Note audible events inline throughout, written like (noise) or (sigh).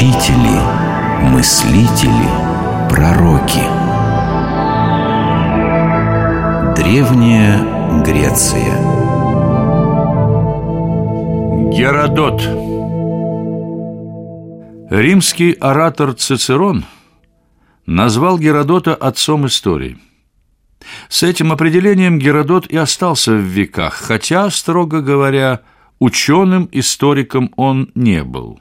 учители, мыслители, пророки. Древняя Греция Геродот Римский оратор Цицерон назвал Геродота отцом истории. С этим определением Геродот и остался в веках, хотя, строго говоря, ученым-историком он не был.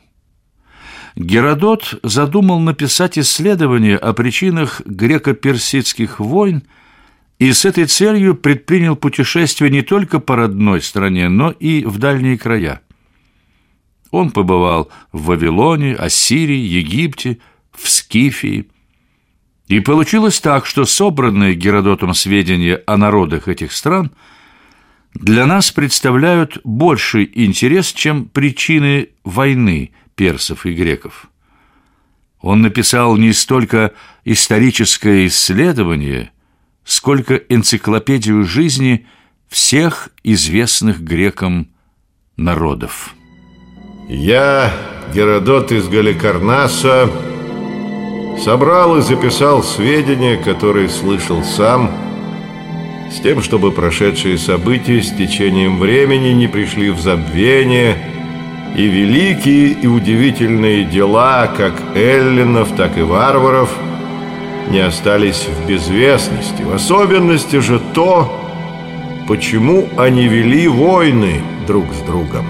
Геродот задумал написать исследование о причинах греко-персидских войн и с этой целью предпринял путешествие не только по родной стране, но и в дальние края. Он побывал в Вавилоне, Ассирии, Египте, в Скифии. И получилось так, что собранные Геродотом сведения о народах этих стран для нас представляют больший интерес, чем причины войны персов и греков. Он написал не столько историческое исследование, сколько энциклопедию жизни всех известных грекам народов. Я, Геродот из Галикарнаса, собрал и записал сведения, которые слышал сам, с тем, чтобы прошедшие события с течением времени не пришли в забвение, и великие и удивительные дела, как эллинов, так и варваров, не остались в безвестности. В особенности же то, почему они вели войны друг с другом.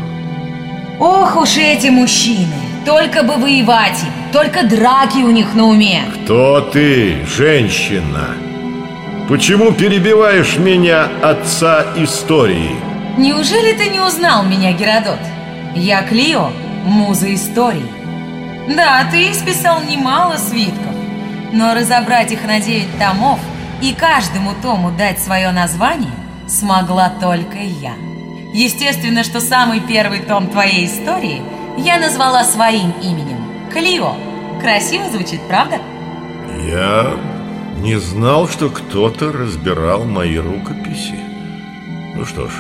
Ох уж эти мужчины! Только бы воевать им, только драки у них на уме Кто ты, женщина? Почему перебиваешь меня, отца истории? Неужели ты не узнал меня, Геродот? Я Клио, муза истории Да, ты исписал немало свитков Но разобрать их на девять томов И каждому тому дать свое название Смогла только я Естественно, что самый первый том твоей истории я назвала своим именем – Клио. Красиво звучит, правда? Я не знал, что кто-то разбирал мои рукописи. Ну что ж,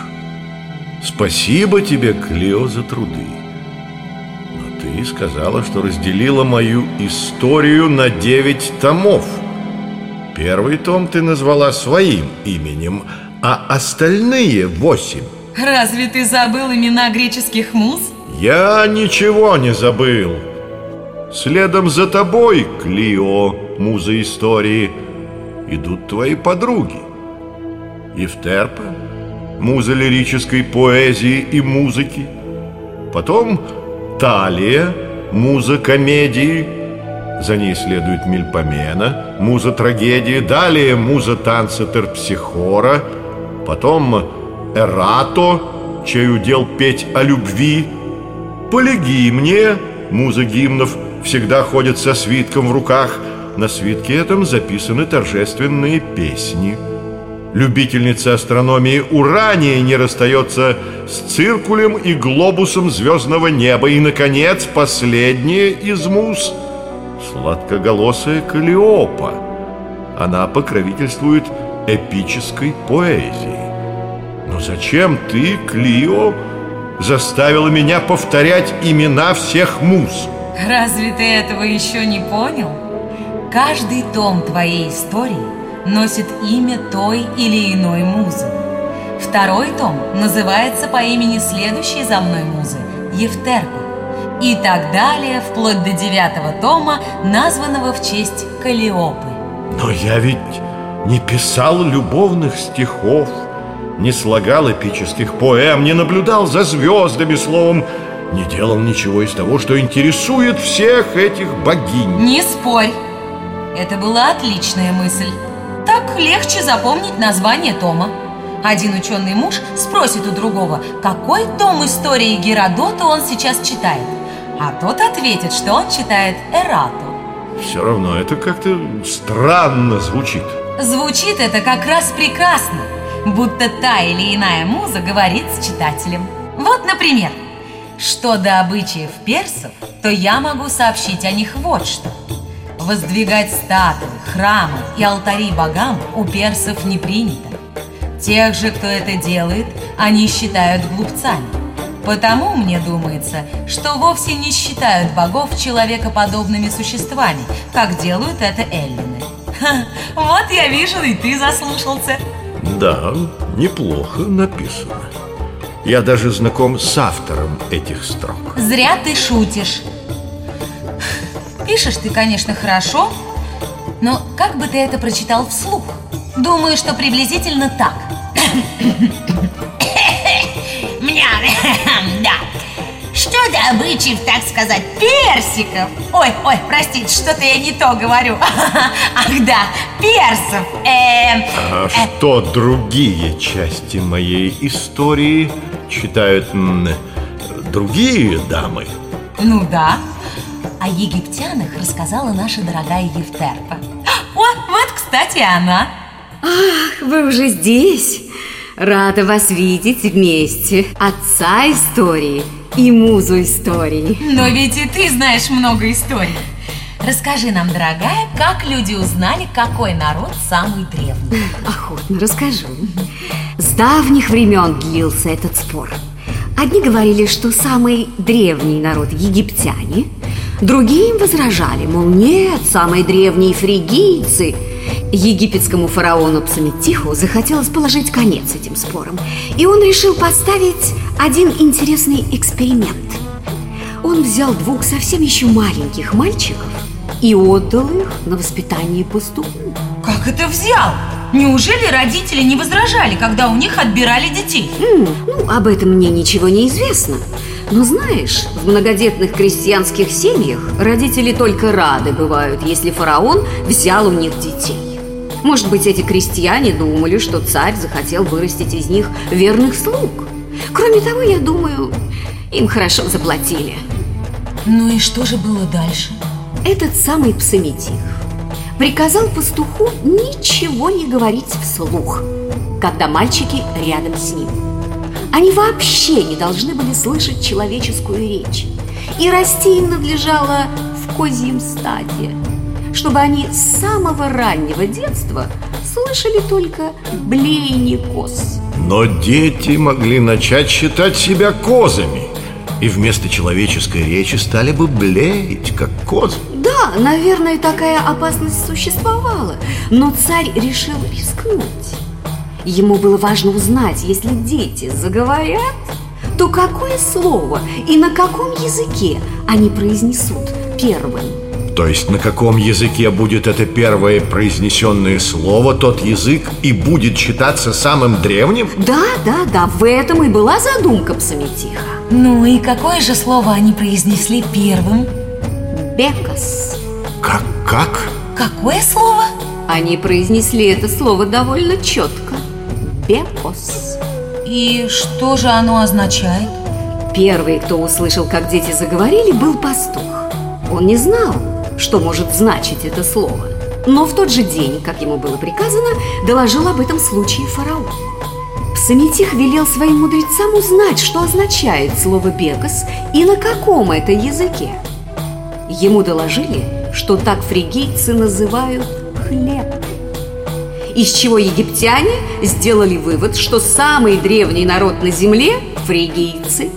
спасибо тебе, Клио, за труды. Но ты сказала, что разделила мою историю на девять томов. Первый том ты назвала своим именем, а остальные восемь Разве ты забыл имена греческих муз? Я ничего не забыл. Следом за тобой, Клио, муза истории, идут твои подруги. Евтерпа, муза лирической поэзии и музыки. Потом Талия, муза комедии. За ней следует Мельпомена, муза трагедии. Далее муза танца Терпсихора. Потом Эрато, чей удел петь о любви, Полигимния, муза гимнов, всегда ходит со свитком в руках. На свитке этом записаны торжественные песни. Любительница астрономии Урания не расстается с циркулем и глобусом звездного неба. И, наконец, последняя из муз – сладкоголосая Калиопа. Она покровительствует эпической поэзии. Но зачем ты, Клио, заставила меня повторять имена всех муз? Разве ты этого еще не понял? Каждый том твоей истории носит имя той или иной музы. Второй том называется по имени следующей за мной музы – Евтерпа. И так далее, вплоть до девятого тома, названного в честь Калиопы. Но я ведь не писал любовных стихов – не слагал эпических поэм, не наблюдал за звездами, словом, не делал ничего из того, что интересует всех этих богинь. Не спорь. Это была отличная мысль. Так легче запомнить название тома. Один ученый муж спросит у другого, какой том истории Геродота он сейчас читает. А тот ответит, что он читает Эрату. Все равно это как-то странно звучит. Звучит это как раз прекрасно будто та или иная муза говорит с читателем. Вот, например, что до обычаев персов, то я могу сообщить о них вот что. Воздвигать статуи, храмы и алтари богам у персов не принято. Тех же, кто это делает, они считают глупцами. Потому мне думается, что вовсе не считают богов человекоподобными существами, как делают это эллины. Ха, вот я вижу, и ты заслушался. Да, неплохо написано. Я даже знаком с автором этих строк. Зря ты шутишь. Пишешь ты, конечно, хорошо, но как бы ты это прочитал вслух? Думаю, что приблизительно так. (coughs) Меня, (coughs) да. Что добычев, так сказать, персиков? Ой, ой, простите, что-то я не то говорю. (coughs) Ах, да, персов. Эм, А что другие части моей истории читают другие дамы? Ну да. О египтянах рассказала наша дорогая Евтерпа. О, вот, кстати, она. Ах, вы уже здесь. Рада вас видеть вместе. Отца истории и музу истории. Но ведь и ты знаешь много историй. Расскажи нам, дорогая, как люди узнали, какой народ самый древний. Охотно расскажу. С давних времен длился этот спор. Одни говорили, что самый древний народ египтяне, другие им возражали, мол, нет, самые древние фригийцы. Египетскому фараону Псаметиху захотелось положить конец этим спорам, и он решил поставить один интересный эксперимент. Он взял двух совсем еще маленьких мальчиков и отдал их на воспитание пастуху. Как это взял? Неужели родители не возражали, когда у них отбирали детей? М, Ну, об этом мне ничего не известно. Но знаешь, в многодетных крестьянских семьях родители только рады бывают, если фараон взял у них детей. Может быть, эти крестьяне думали, что царь захотел вырастить из них верных слуг. Кроме того, я думаю, им хорошо заплатили. Ну и что же было дальше? Этот самый Псаметих приказал пастуху ничего не говорить вслух, когда мальчики рядом с ним. Они вообще не должны были слышать человеческую речь, и расти им надлежало в козьем стаде, чтобы они с самого раннего детства слышали только блеяние коз. Но дети могли начать считать себя козами И вместо человеческой речи стали бы блеять, как козы Да, наверное, такая опасность существовала, но царь решил рискнуть. Ему было важно узнать, если дети заговорят, то какое слово и на каком языке они произнесут первым. То есть на каком языке будет это первое произнесенное слово, тот язык и будет считаться самым древним? Да, да, да, в этом и была задумка Псаметиха. Ну и какое же слово они произнесли первым? Бекас. Как, как? Какое слово? Они произнесли это слово довольно четко. Бекос. И что же оно означает? Первый, кто услышал, как дети заговорили, был пастух. Он не знал, что может значить это слово. Но в тот же день, как ему было приказано, доложил об этом случае фараон. Псаметих велел своим мудрецам узнать, что означает слово «бекас» и на каком это языке. Ему доложили, что так фригийцы называют хлеб. Из чего египтяне сделали вывод, что самый древний народ на земле – фригийцы,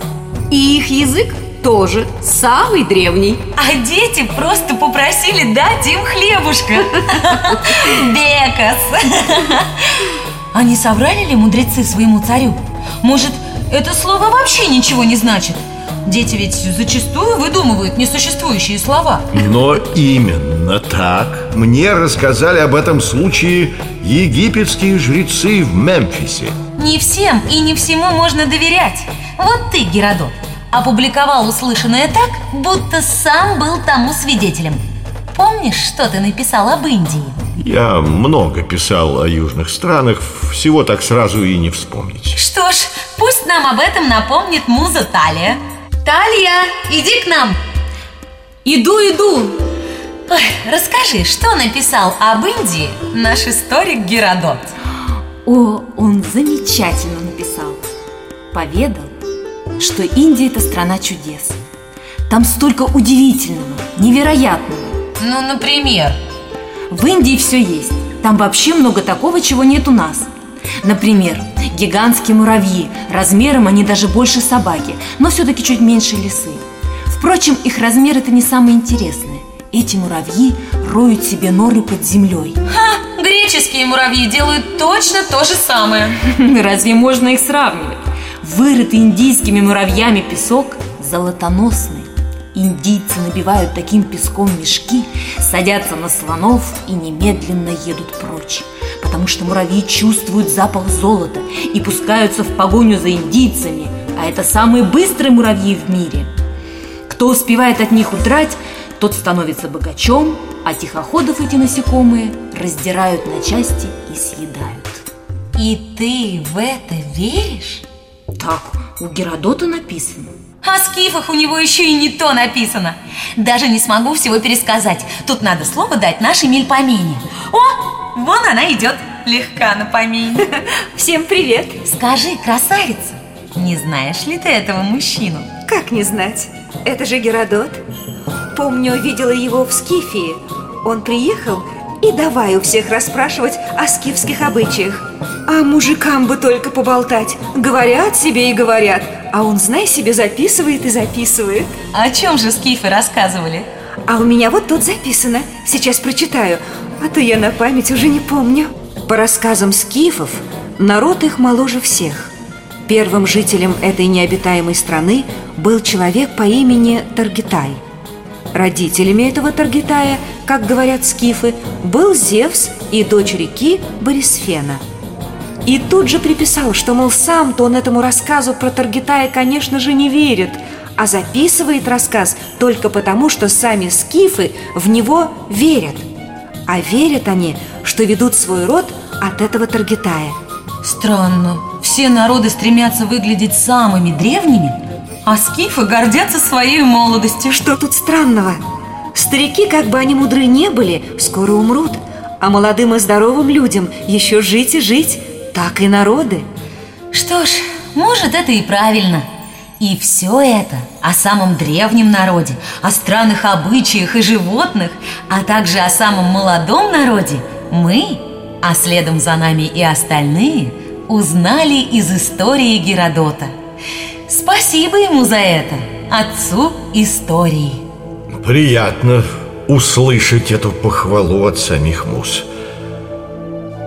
и их язык тоже самый древний. А дети просто попросили дать им хлебушка. (laughs) Бекас. А (laughs) не соврали ли мудрецы своему царю? Может, это слово вообще ничего не значит? Дети ведь зачастую выдумывают несуществующие слова. Но именно так мне рассказали об этом случае египетские жрецы в Мемфисе Не всем и не всему можно доверять. Вот ты, Геродот, опубликовал услышанное так, будто сам был тому свидетелем. Помнишь, что ты написал об Индии? Я много писал о южных странах, всего так сразу и не вспомнить Что ж, пусть нам об этом напомнит муза Талия. Талия, иди к нам. Иду, иду. Ой, расскажи, что написал об Индии наш историк Геродот? О, он замечательно написал. Поведал, что Индия – это страна чудес. Там столько удивительного, невероятного. Ну, например, В Индии все есть. Там вообще много такого, чего нет у нас. Например, Гигантские муравьи. Размером они даже больше собаки, но все-таки чуть меньше лисы. Впрочем, их размер это не самое интересное. Эти муравьи роют себе норы под землей. Ха! Греческие муравьи делают точно то же самое. (laughs) Разве можно их сравнивать? Вырытый индийскими муравьями песок золотоносный. Индийцы набивают таким песком мешки, садятся на слонов и немедленно едут прочь потому что муравьи чувствуют запах золота и пускаются в погоню за индийцами, а это самые быстрые муравьи в мире. Кто успевает от них удрать, тот становится богачом, а тихоходов эти насекомые раздирают на части и съедают. И ты в это веришь? Так, у Геродота написано. О скифах у него еще и не то написано. Даже не смогу всего пересказать. Тут надо слово дать нашей мельпомене. О, Вон она идет, легка на помине (laughs) Всем привет Скажи, красавица, не знаешь ли ты этого мужчину? Как не знать? Это же Геродот Помню, видела его в Скифии Он приехал и давай у всех расспрашивать о скифских обычаях А мужикам бы только поболтать Говорят себе и говорят А он, знай себе, записывает и записывает. О чем же скифы рассказывали? А у меня вот тут записано. Сейчас прочитаю а то я на память уже не помню. По рассказам скифов, народ их моложе всех. Первым жителем этой необитаемой страны был человек по имени Таргитай. Родителями этого Таргитая, как говорят скифы, был Зевс и дочь реки Борисфена И тут же приписал, что, мол, сам-то он этому рассказу про Таргитая, конечно же, не верит а записывает рассказ только потому, что сами скифы в него верят – а верят они, что ведут свой род от этого Таргитая. Странно, все народы стремятся выглядеть самыми древними А скифы гордятся своей молодостью. Что тут странного? Старики, как бы они мудры не были, скоро умрут А молодым и здоровым людям еще жить и жить Так и народы Что ж, может это и правильно и все это о самом древнем народе, о странных обычаях и животных, а также о самом молодом народе мы, а следом за нами и остальные, узнали из истории Геродота. Спасибо ему за это, отцу истории. Приятно услышать эту похвалу от самих мус.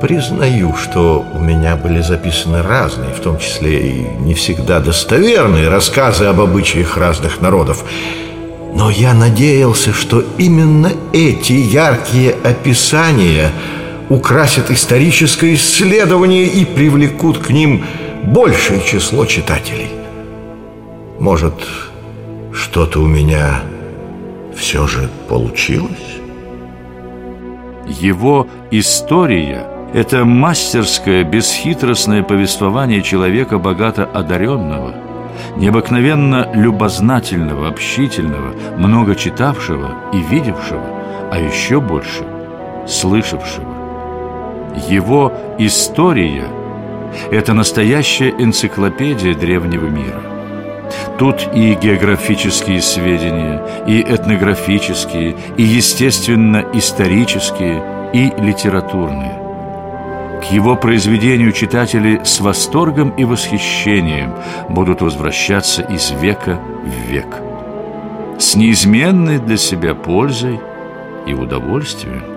Признаю, что у меня были записаны разные, в том числе и не всегда достоверные рассказы об обычаях разных народов. Но я надеялся, что именно эти яркие описания украсят историческое исследование и привлекут к ним большее число читателей. Может, что-то у меня все же получилось? Его история – это мастерское, бесхитростное повествование человека богато одаренного, необыкновенно любознательного, общительного, много читавшего и видевшего, а еще больше слышавшего. Его история – это настоящая энциклопедия древнего мира. Тут и географические сведения, и этнографические, и естественно-исторические, и литературные – его произведению читатели с восторгом и восхищением будут возвращаться из века в век с неизменной для себя пользой и удовольствием.